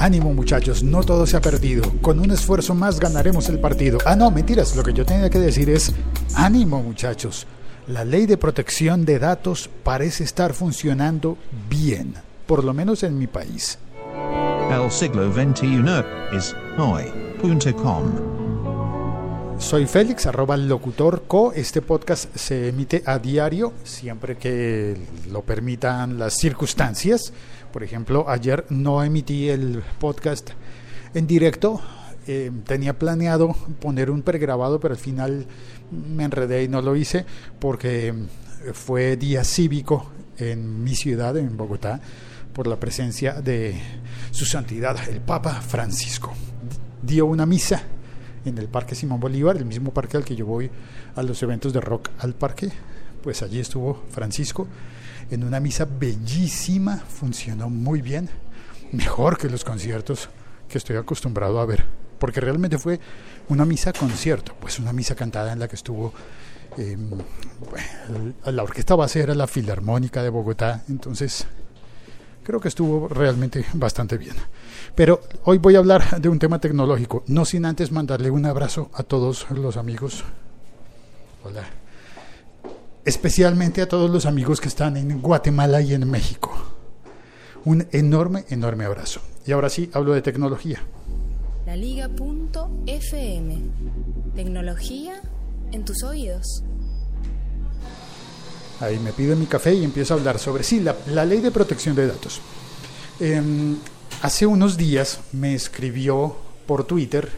Ánimo muchachos, no todo se ha perdido. Con un esfuerzo más ganaremos el partido. Ah, no, mentiras. Lo que yo tenía que decir es, ánimo muchachos. La ley de protección de datos parece estar funcionando bien, por lo menos en mi país. El siglo XXI es hoy.com. Soy Félix, arroba locutor co. Este podcast se emite a diario, siempre que lo permitan las circunstancias. Por ejemplo, ayer no emití el podcast en directo. Eh, tenía planeado poner un pregrabado, pero al final me enredé y no lo hice porque fue día cívico en mi ciudad, en Bogotá, por la presencia de su santidad, el Papa Francisco. Dio una misa en el Parque Simón Bolívar, el mismo parque al que yo voy a los eventos de rock al parque. Pues allí estuvo Francisco en una misa bellísima, funcionó muy bien, mejor que los conciertos que estoy acostumbrado a ver, porque realmente fue una misa concierto, pues una misa cantada en la que estuvo eh, la orquesta base era la Filarmónica de Bogotá, entonces creo que estuvo realmente bastante bien. Pero hoy voy a hablar de un tema tecnológico, no sin antes mandarle un abrazo a todos los amigos. Hola especialmente a todos los amigos que están en Guatemala y en México. Un enorme, enorme abrazo. Y ahora sí, hablo de tecnología. La Liga.fm. Tecnología en tus oídos. Ahí me pido mi café y empiezo a hablar sobre, sí, la, ley de protección de datos. Em, hace unos días me escribió por Twitter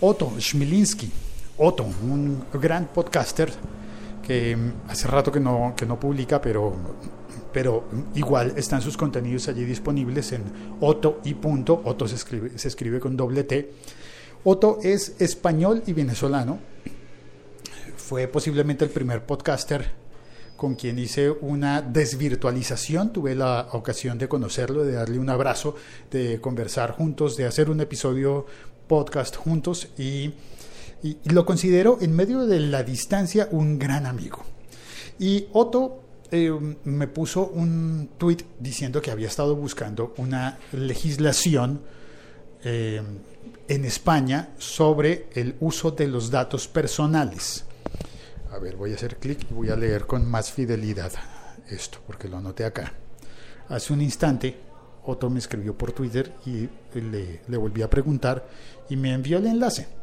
Otto Schmilinski. Otto, un gran podcaster que hace rato que no, que no publica, pero, pero igual están sus contenidos allí disponibles en Otto y punto. Otto se escribe, se escribe con doble T. Otto es español y venezolano. Fue posiblemente el primer podcaster con quien hice una desvirtualización. Tuve la ocasión de conocerlo, de darle un abrazo, de conversar juntos, de hacer un episodio podcast juntos y y, lo considero en medio de la distancia un gran amigo. Y Otto eh, me puso un tuit diciendo que había estado buscando una legislación eh, en España sobre el uso de los datos personales. A ver, voy a hacer clic y voy a leer con más fidelidad esto, porque lo anoté acá. Hace un instante, Otto me escribió por Twitter y le volví a preguntar y me envió el enlace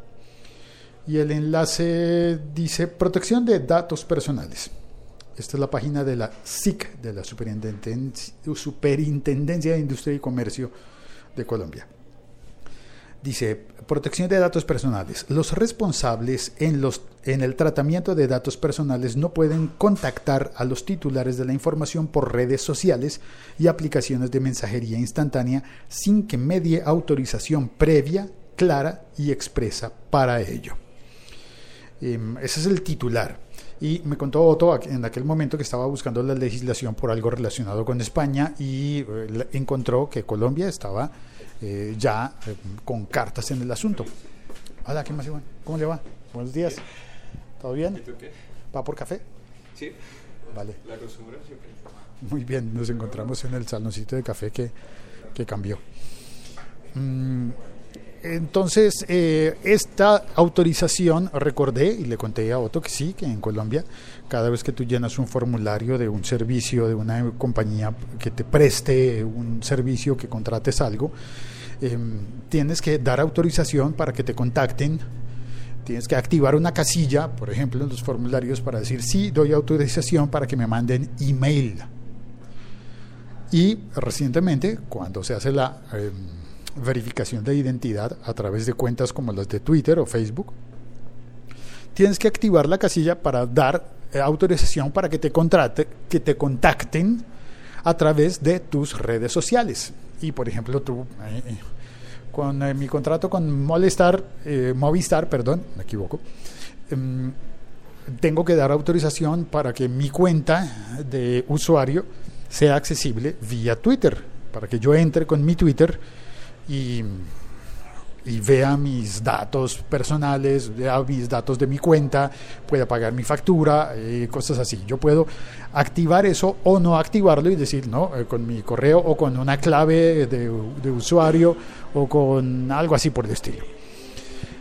y el enlace dice protección de datos personales. Esta es la página de la SIC, de la Superintendencia, de Industria y Comercio de Colombia. Dice, protección de datos personales. Los responsables en, los, en el tratamiento de datos personales no pueden contactar a los titulares de la información por redes sociales y aplicaciones de mensajería instantánea sin que medie autorización previa, clara y expresa para ello. Em, ese es el titular. Y me contó Otto en aquel momento que estaba buscando la legislación por algo relacionado con España y eh, encontró que Colombia estaba eh, ya eh, con cartas en el asunto. Hola, ¿qué más, Iván? ¿Cómo le va? Buenos días. ¿Todo bien? ¿Va por café? Sí, Vale. la costumbre siempre. Muy bien, nos encontramos en el saloncito de café que, que cambió. Mm, Entonces, eh, esta autorización, recordé y le conté a Otto que sí, que en Colombia, cada vez que tú llenas un formulario de un servicio, de una compañía que te preste un servicio, que contrates algo, eh, tienes que dar autorización para que te contacten. Tienes que activar una casilla, por ejemplo, en los formularios para decir sí, doy autorización para que me manden email. Y recientemente, cuando se hace la eh, verificación de identidad a través de cuentas como las de Twitter o Facebook, tienes que activar la casilla para dar eh, autorización para que te contrate, que te contacten a través de tus redes sociales. Y por ejemplo, tú eh, eh, con mi contrato con Molestar, eh, Movistar, perdón, me equivoco, em, tengo que dar autorización para que mi cuenta de usuario sea accesible vía Twitter, para que yo entre con mi Twitter y, vea mis datos personales, vea mis datos de mi cuenta, pueda pagar mi factura, eh, cosas así. Yo puedo activar eso o no activarlo y decir, no, eh, con mi correo o con una clave de, de usuario o con algo así por el estilo.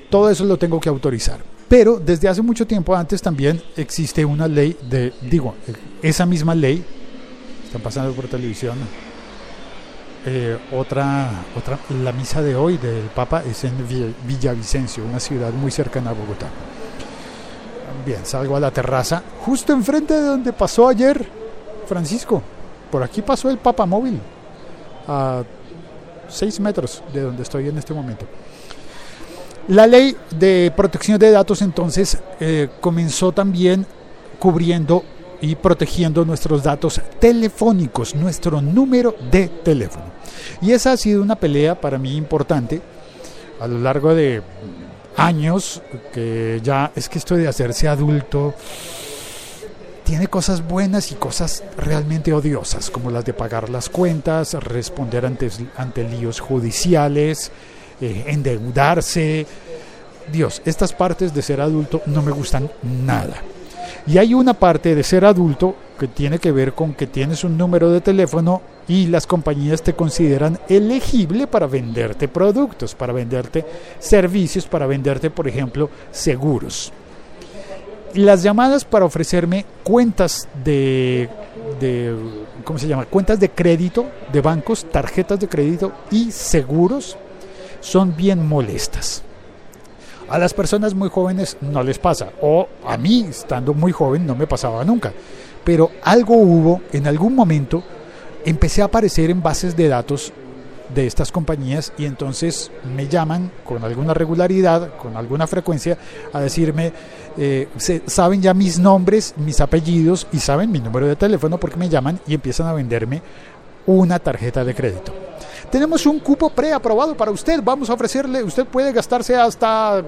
Todo eso lo tengo que autorizar. Pero desde hace mucho tiempo antes también existe una ley de, digo, esa misma ley, están pasando por televisión, eh, otra, otra, la misa de hoy del Papa es en Vi- Villavicencio, una ciudad muy cercana a Bogotá. Bien, salgo a la terraza, justo enfrente de donde pasó ayer Francisco. Por aquí pasó el Papa móvil, a seis metros de donde estoy en este momento. La ley de protección de datos entonces eh, comenzó también cubriendo y protegiendo nuestros datos telefónicos, nuestro número de teléfono. Y esa ha sido una pelea para mí importante a lo largo de años, que ya es que esto de hacerse adulto tiene cosas buenas y cosas realmente odiosas, como las de pagar las cuentas, responder ante, ante líos judiciales, eh, endeudarse. Dios, estas partes de ser adulto no me gustan nada. Y hay una parte de ser adulto que tiene que ver con que tienes un número de teléfono y las compañías te consideran elegible para venderte productos, para venderte servicios, para venderte, por ejemplo, seguros. Las llamadas para ofrecerme cuentas de, ¿cómo se llama? Cuentas de crédito de bancos, tarjetas de crédito y seguros son bien molestas. A las personas muy jóvenes no les pasa, o a mí, estando muy joven, no me pasaba nunca. Pero algo hubo, en algún momento, empecé a aparecer en bases de datos de estas compañías y entonces me llaman con alguna regularidad, con alguna frecuencia, a decirme, eh, se, saben ya mis nombres, mis apellidos y saben mi número de teléfono porque me llaman y empiezan a venderme una tarjeta de crédito. Tenemos un cupo preaprobado para usted. Vamos a ofrecerle, usted puede gastarse hasta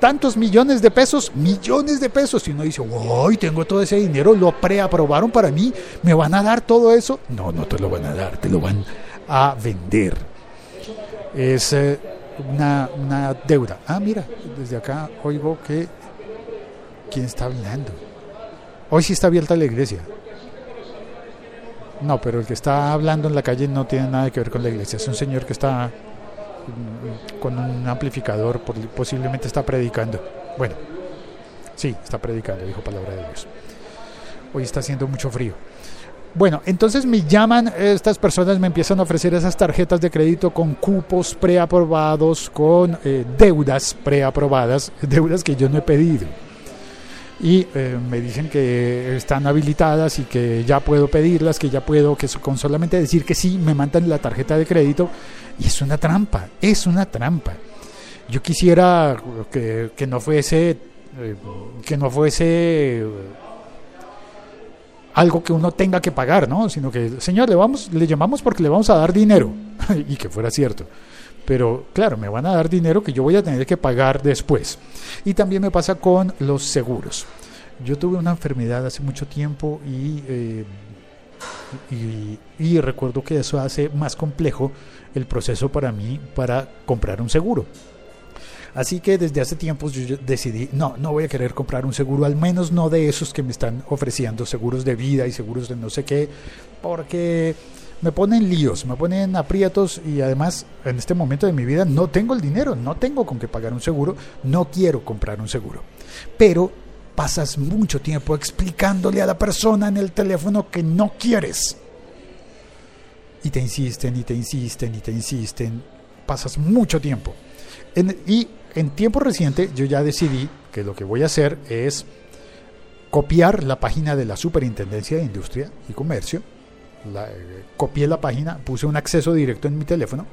tantos millones de pesos, millones de pesos. Y uno dice, uy, tengo todo ese dinero, lo preaprobaron para mí, ¿me van a dar todo eso? No, no te lo van a dar, te lo van a vender. Es eh, una, una deuda. Ah, mira, desde acá oigo que... ¿Quién está hablando? Hoy sí está abierta la iglesia. No, pero el que está hablando en la calle no tiene nada que ver con la iglesia. Es un señor que está mm, con un amplificador, posiblemente está predicando. Bueno, sí, está predicando, dijo palabra de Dios. Hoy está haciendo mucho frío. Bueno, entonces me llaman estas personas, me empiezan a ofrecer esas tarjetas de crédito con cupos preaprobados, con eh, deudas preaprobadas, deudas que yo no he pedido y eh, me dicen que están habilitadas y que ya puedo pedirlas, que ya puedo, que con solamente decir que sí, me mandan la tarjeta de crédito y es una trampa, es una trampa. Yo quisiera que, que no fuese, eh, que no fuese eh, algo que uno tenga que pagar, ¿no? Sino que, señor, le, vamos, le llamamos porque le vamos a dar dinero y que fuera cierto. Pero claro, me van a dar dinero que yo voy a tener que pagar después. Y también me pasa con los seguros. yo tuve una enfermedad hace mucho tiempo y, eh, y, y recuerdo que eso hace más complejo el proceso para mí para comprar un seguro. Así que desde hace tiempos yo decidí, no, no voy a querer comprar un seguro, al menos no de esos que me están ofreciendo seguros de vida y seguros de no sé qué, porque me ponen líos, me ponen aprietos y además en este momento de mi vida no tengo el dinero, no tengo con qué pagar un seguro, no quiero comprar un seguro. Pero pasas mucho tiempo explicándole a la persona en el teléfono que no quieres. Y te insisten y te insisten y te insisten. Pasas mucho tiempo. Y en tiempo reciente yo ya decidí que lo que voy a hacer es copiar la página de la Superintendencia de Industria y Comercio. Eh, copié la página, puse un acceso directo en mi teléfono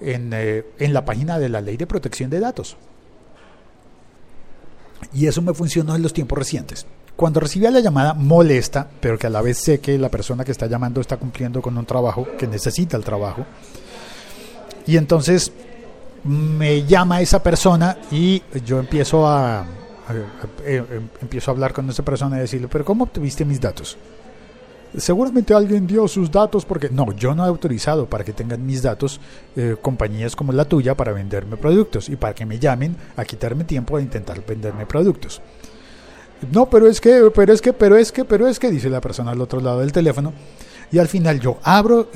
en, eh, en la página de la Ley de Protección de Datos. Y eso me funcionó en los tiempos recientes. Cuando recibía la llamada molesta, pero que a la vez sé que la persona que está llamando está cumpliendo con un trabajo, que necesita el trabajo. Y entonces me llama esa persona y yo empiezo a, a- eh, eh, empiezo a hablar con esa persona y decirle, pero ¿cómo obtuviste mis datos? Seguramente alguien dio sus datos porque no, yo no he autorizado para que tengan mis datos eh, compañías como la tuya para venderme productos y para que me llamen a quitarme tiempo a intentar venderme productos. No, pero es que, pero es que, pero es que, pero es que, dice la persona al otro lado del teléfono. Y al final yo abro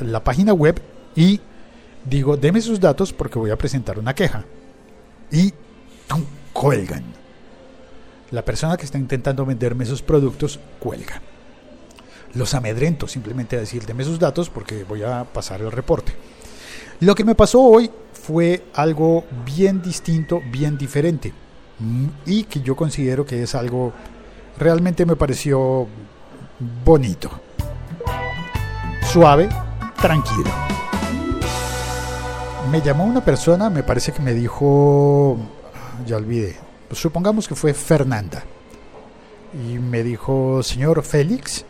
la página web y digo, deme sus datos porque voy a presentar una queja. Y cuelgan. La persona que está intentando venderme esos productos cuelga. Los amedrento simplemente a decir, deme sus datos porque voy a pasar el reporte. Lo que me pasó hoy fue algo bien distinto, bien diferente. Y que yo considero que es algo, realmente me pareció bonito. Suave, tranquilo. Me llamó una persona, me parece que me dijo, ya olvidé, supongamos que fue Fernanda. Y me dijo, señor Félix,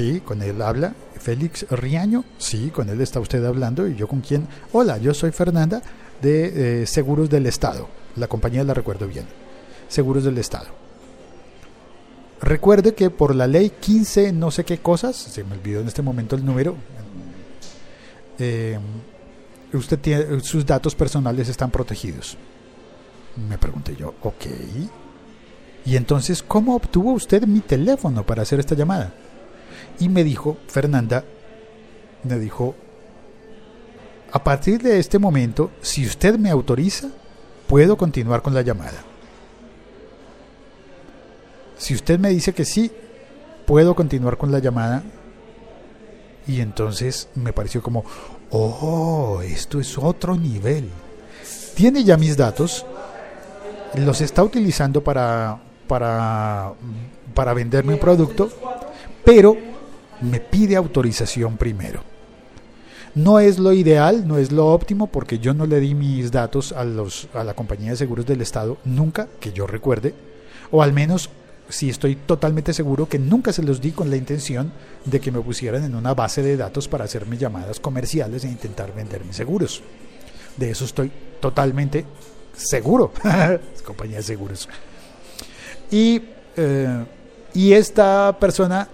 sí, con él habla. Félix Riaño, sí, con él está usted hablando. ¿Y yo con quién? Hola, yo soy Fernanda de eh, Seguros del Estado. La compañía la recuerdo bien. Seguros del Estado. Recuerde que por la ley 15 no sé qué cosas, se me olvidó en este momento el número, eh, usted tiene, sus datos personales están protegidos. Me pregunté yo, ok. Y entonces, ¿cómo obtuvo usted mi teléfono para hacer esta llamada? Y me dijo, Fernanda, me dijo, a partir de este momento, si usted me autoriza, puedo continuar con la llamada. Si usted me dice que sí, puedo continuar con la llamada. Y entonces me pareció como, oh, esto es otro nivel. Tiene ya mis datos, los está utilizando para, para, para venderme un producto, pero me pide autorización primero. No es lo ideal, no es lo óptimo, porque yo no le di mis datos a, los, a la compañía de seguros del Estado, nunca que yo recuerde, o al menos si estoy totalmente seguro que nunca se los di con la intención de que me pusieran en una base de datos para hacerme llamadas comerciales e intentar venderme seguros. De eso estoy totalmente seguro, compañía de seguros. Y, eh, y esta persona,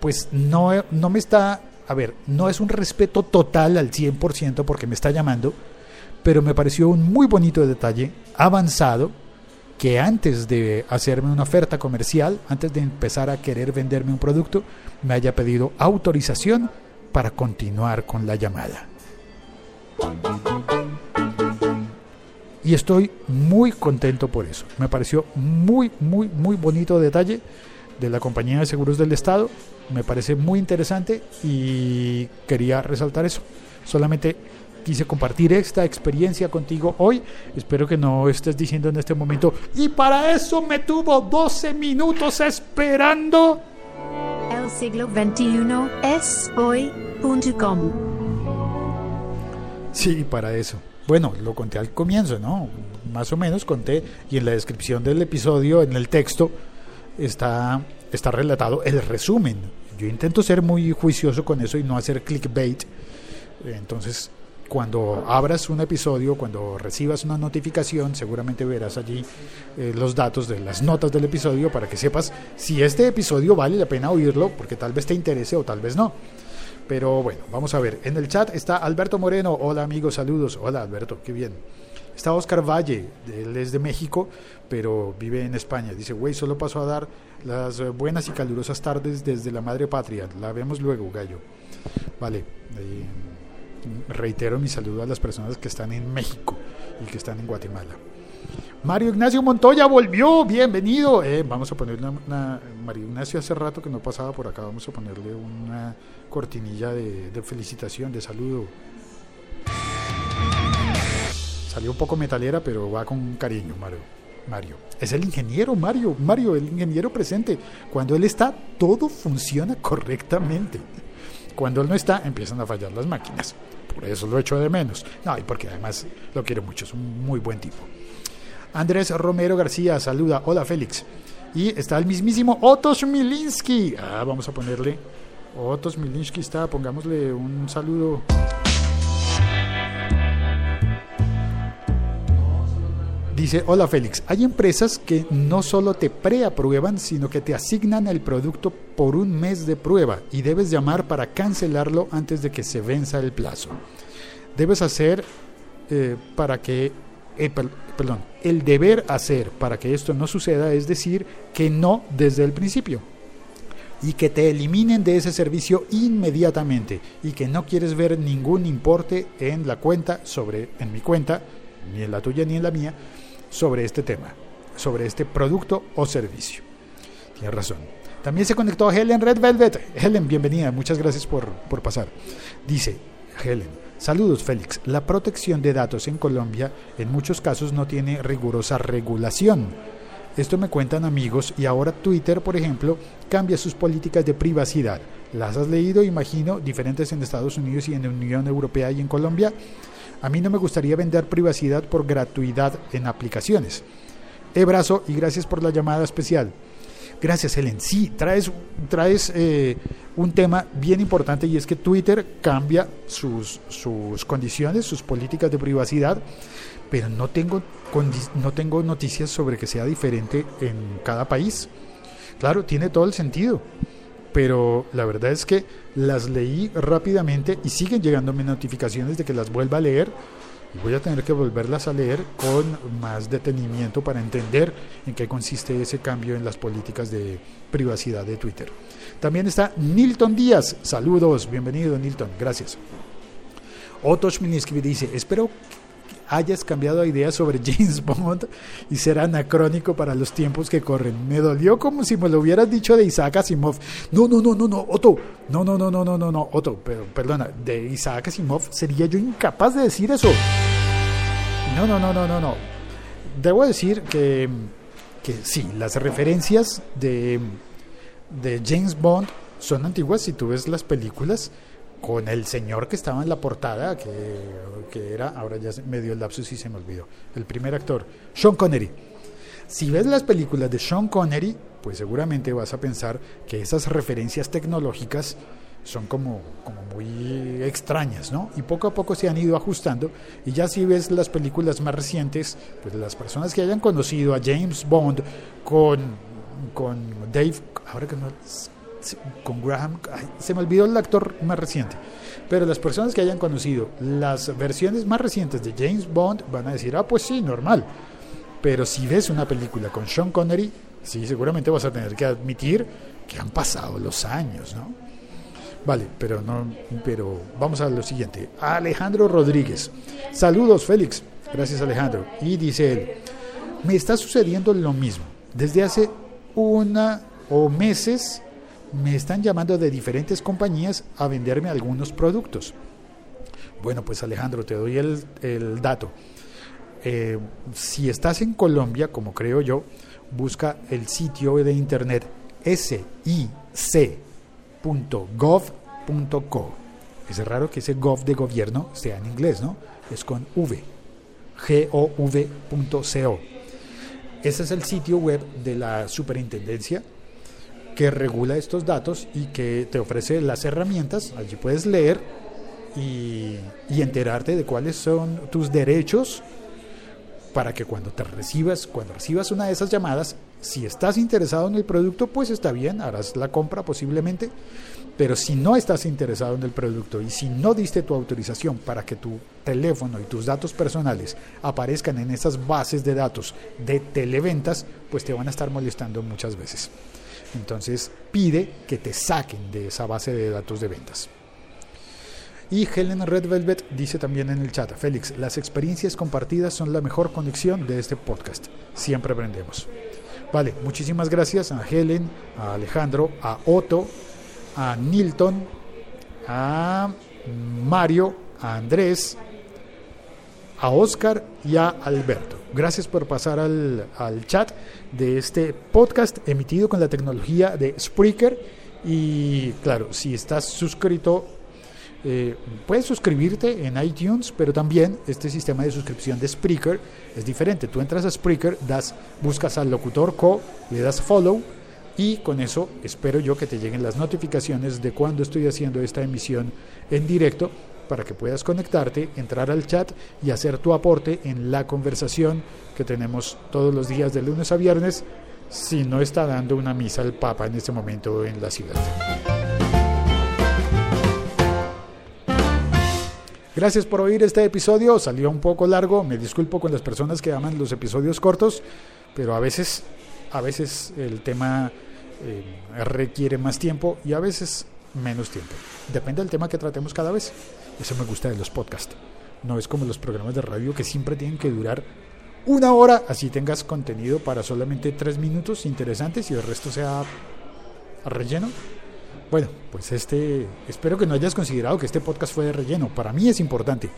pues no, no me está, a ver, no es un respeto total al 100% porque me está llamando, pero me pareció un muy bonito detalle, avanzado, que antes de hacerme una oferta comercial, antes de empezar a querer venderme un producto, me haya pedido autorización para continuar con la llamada. Y estoy muy contento por eso. Me pareció muy, muy, muy bonito detalle de la compañía de seguros del Estado. Me parece muy interesante y quería resaltar eso. Solamente quise compartir esta experiencia contigo hoy. Espero que no estés diciendo en este momento, y para eso me tuvo 12 minutos esperando. El siglo XXI es hoy.com. Sí, para eso. Bueno, lo conté al comienzo, ¿no? Más o menos conté, y en la descripción del episodio, en el texto, está, está relatado el resumen. Yo intento ser muy juicioso con eso y no hacer clickbait. Entonces, cuando abras un episodio, cuando recibas una notificación, seguramente verás allí eh, los datos de las notas del episodio para que sepas si este episodio vale la pena oírlo, porque tal vez te interese o tal vez no. Pero bueno, vamos a ver. En el chat está Alberto Moreno. Hola amigos, saludos. Hola Alberto, qué bien. Está Oscar Valle, él es de México, pero vive en España. Dice, güey, solo pasó a dar las buenas y calurosas tardes desde la madre patria. La vemos luego, gallo. Vale. eh, reitero mi saludo a las personas que están en México y que están en Guatemala. Mario Ignacio Montoya volvió, bienvenido. Eh, vamos a ponerle una, Mario Ignacio hace rato que no pasaba por acá, vamos a ponerle una cortinilla de felicitación, de saludo. Salió un poco metalera, pero va con cariño, Mario. Mario. Es el ingeniero, Mario. Mario, el ingeniero presente. Cuando él está, todo funciona correctamente. Cuando él no está, empiezan a fallar las máquinas. Por eso lo echo de menos. No, y porque además lo quiero mucho, es un muy buen tipo. Andrés Romero García saluda. Hola, Félix. Y está el mismísimo Otto Smilinski. Ah, vamos a ponerle. Otto Smilinski está, pongámosle un saludo. Dice, hola Félix, hay empresas que no solo te preaprueban, sino que te asignan el producto por un mes de prueba y debes llamar para cancelarlo antes de que se venza el plazo. Debes hacer eh, para que, eh, per- perdón, el deber hacer para que esto no suceda es decir que no desde el principio. Y que te eliminen de ese servicio inmediatamente. Y que no quieres ver ningún importe en la cuenta sobre en mi cuenta ni en la tuya ni en la mía sobre este tema, sobre este producto o servicio. Tienes razón. También se conectó Helen Red Velvet. Helen, bienvenida, muchas gracias por, por pasar. Dice Helen, saludos Félix. La protección de datos en Colombia en muchos casos no tiene rigurosa regulación. Esto me cuentan amigos y ahora Twitter, por ejemplo, cambia sus políticas de privacidad. ¿Las has leído, imagino, diferentes en Estados Unidos y en la Unión Europea y en Colombia? A mí no me gustaría vender privacidad por gratuidad en aplicaciones. Abrazo y gracias por la llamada especial. Gracias, Helen. Sí, traes, traes eh, un tema bien importante y es que Twitter cambia sus, sus condiciones, sus políticas de privacidad, pero no tengo, no tengo noticias sobre que sea diferente en cada país. Claro, tiene todo el sentido, pero la verdad es que las leí rápidamente y siguen llegándome notificaciones de que las vuelva a leer y voy a tener que volverlas a leer con más detenimiento para entender en qué consiste ese cambio en las políticas de privacidad de Twitter. También está Nilton Díaz. Saludos, bienvenido Nilton, gracias. Otto Schmilinski dice, espero hayas cambiado de idea sobre James Bond y ser anacrónico para los tiempos que corren. Me dolió como si me lo hubieras dicho de Isaac Asimov. No, no, no, no, no, Otto. No, no, no, no, no, no, no, Otto, pero perdona, de Isaac Asimov sería yo incapaz de decir eso. No, no, no, no, no, no. Debo decir que, que sí, las referencias de, de James Bond son antiguas. Si tú ves las películas con el señor que estaba en la portada, que, que era, ahora ya me dio el lapsus y se me olvidó, el primer actor, Sean Connery. Si ves las películas de Sean Connery, pues seguramente vas a pensar que esas referencias tecnológicas son como, como muy extrañas, ¿no? Y poco a poco se han ido ajustando. Y ya si ves las películas más recientes, pues las personas que hayan conocido a James Bond con, con Dave, ahora que no, con Graham, se me olvidó el actor más reciente, pero las personas que hayan conocido las versiones más recientes de James Bond van a decir, ah, pues sí, normal. Pero si ves una película con Sean Connery, sí, seguramente vas a tener que admitir que han pasado los años, ¿no? Vale, pero no, pero vamos a lo siguiente. Alejandro Rodríguez. Saludos, Félix. Gracias, Alejandro. Y dice él, me está sucediendo lo mismo. Desde hace una o meses me están llamando de diferentes compañías a venderme algunos productos. Bueno, pues Alejandro, te doy el, el dato. Eh, si estás en Colombia, como creo yo, busca el sitio de internet sic.gov.co. Es raro que ese gov de gobierno sea en inglés, ¿no? Es con V. gov.co. Ese es el sitio web de la superintendencia que regula estos datos y que te ofrece las herramientas. Allí puedes leer y, y enterarte de cuáles son tus derechos para que cuando te recibas, cuando recibas una de esas llamadas, si estás interesado en el producto, pues está bien, harás la compra posiblemente, pero si no estás interesado en el producto y si no diste tu autorización para que tu teléfono y tus datos personales aparezcan en esas bases de datos de televentas, pues te van a estar molestando muchas veces. Entonces pide que te saquen de esa base de datos de ventas. Y Helen Red Velvet dice también en el chat, Félix, las experiencias compartidas son la mejor conexión de este podcast. Siempre aprendemos. Vale, muchísimas gracias a Helen, a Alejandro, a Otto, a Nilton, a Mario, a Andrés, a Oscar y a Alberto. Gracias por pasar al, al, chat de este podcast emitido con la tecnología de Spreaker. Y claro, si estás suscrito eh, puedes suscribirte en iTunes, pero también este sistema de suscripción de Spreaker es diferente. Tú entras a Spreaker, das, buscas al locutor co, le das follow y con eso espero yo que te lleguen las notificaciones de cuando estoy haciendo esta emisión en directo para que puedas conectarte, entrar al chat y hacer tu aporte en la conversación que tenemos todos los días de lunes a viernes si no está dando una misa al Papa en este momento en la ciudad. Gracias por oír este episodio. Salió un poco largo. Me disculpo con las personas que aman los episodios cortos, pero a veces, a veces el tema eh, requiere más tiempo y a veces menos tiempo. Depende del tema que tratemos cada vez. Eso me gusta de los podcasts. No es como los programas de radio que siempre tienen que durar una hora, así tengas contenido para solamente tres minutos interesantes y el resto sea relleno. Bueno, pues este, espero que no hayas considerado que este podcast fue de relleno. Para mí es importante.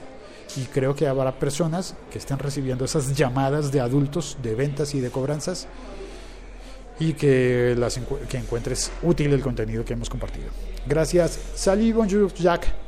Y creo que habrá personas que estén recibiendo esas llamadas de adultos de ventas y de cobranzas y que, las que encuentres útil el contenido que hemos compartido. Gracias. Salut, Jack.